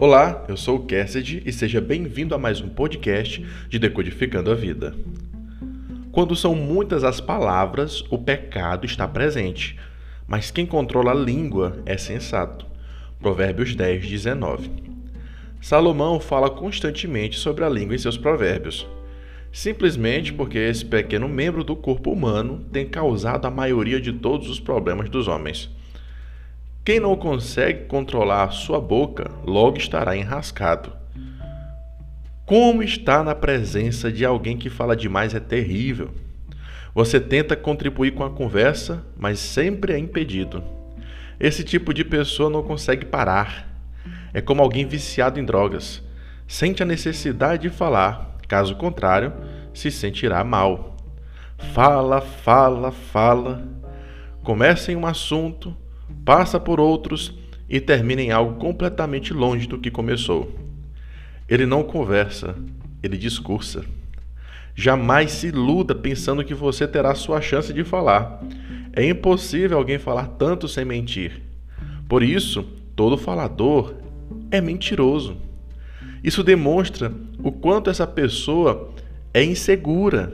Olá, eu sou o Cassidy e seja bem-vindo a mais um podcast de Decodificando a Vida. Quando são muitas as palavras, o pecado está presente, mas quem controla a língua é sensato. Provérbios 10, 19. Salomão fala constantemente sobre a língua em seus provérbios, simplesmente porque esse pequeno membro do corpo humano tem causado a maioria de todos os problemas dos homens. Quem não consegue controlar a sua boca, logo estará enrascado. Como estar na presença de alguém que fala demais é terrível. Você tenta contribuir com a conversa, mas sempre é impedido. Esse tipo de pessoa não consegue parar. É como alguém viciado em drogas. Sente a necessidade de falar, caso contrário, se sentirá mal. Fala, fala, fala. Começa em um assunto, passa por outros e termina em algo completamente longe do que começou. Ele não conversa, ele discursa. Jamais se iluda pensando que você terá sua chance de falar. É impossível alguém falar tanto sem mentir. Por isso, todo falador é mentiroso. Isso demonstra o quanto essa pessoa é insegura.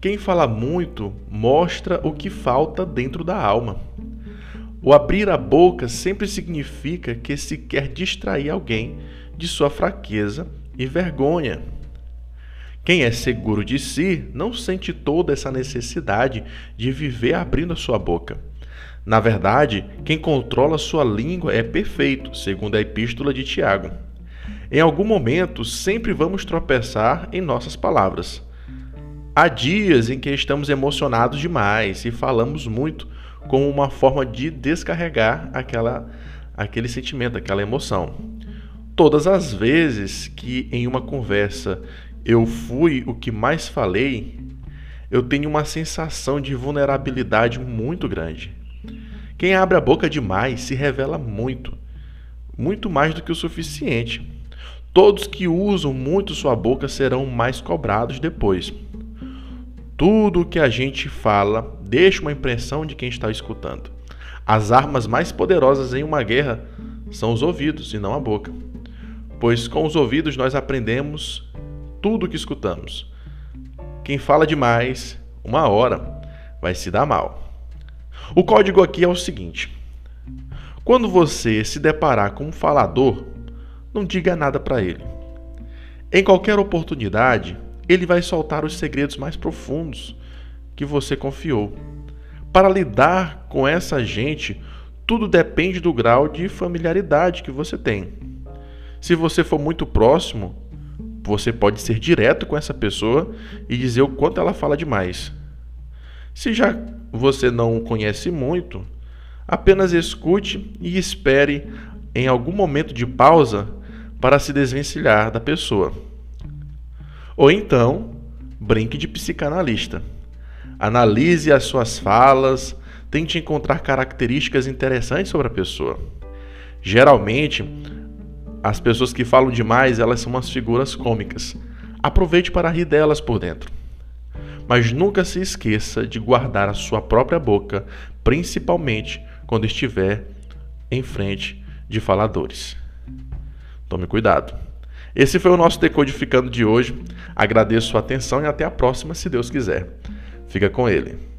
Quem fala muito mostra o que falta dentro da alma. O abrir a boca sempre significa que se quer distrair alguém de sua fraqueza e vergonha. Quem é seguro de si não sente toda essa necessidade de viver abrindo a sua boca. Na verdade, quem controla sua língua é perfeito, segundo a epístola de Tiago. Em algum momento, sempre vamos tropeçar em nossas palavras. Há dias em que estamos emocionados demais e falamos muito como uma forma de descarregar aquela, aquele sentimento, aquela emoção. Todas as vezes que em uma conversa eu fui o que mais falei, eu tenho uma sensação de vulnerabilidade muito grande. Quem abre a boca demais se revela muito, muito mais do que o suficiente. Todos que usam muito sua boca serão mais cobrados depois. Tudo o que a gente fala deixa uma impressão de quem está escutando. As armas mais poderosas em uma guerra são os ouvidos e não a boca. Pois com os ouvidos nós aprendemos tudo o que escutamos. Quem fala demais, uma hora, vai se dar mal. O código aqui é o seguinte: quando você se deparar com um falador, não diga nada para ele. Em qualquer oportunidade, ele vai soltar os segredos mais profundos que você confiou. Para lidar com essa gente, tudo depende do grau de familiaridade que você tem. Se você for muito próximo, você pode ser direto com essa pessoa e dizer o quanto ela fala demais. Se já você não o conhece muito, apenas escute e espere em algum momento de pausa para se desvencilhar da pessoa. Ou então, brinque de psicanalista. Analise as suas falas, tente encontrar características interessantes sobre a pessoa. Geralmente, as pessoas que falam demais, elas são umas figuras cômicas. Aproveite para rir delas por dentro. Mas nunca se esqueça de guardar a sua própria boca, principalmente quando estiver em frente de faladores. Tome cuidado. Esse foi o nosso Decodificando de hoje. Agradeço a atenção e até a próxima, se Deus quiser. Fica com ele.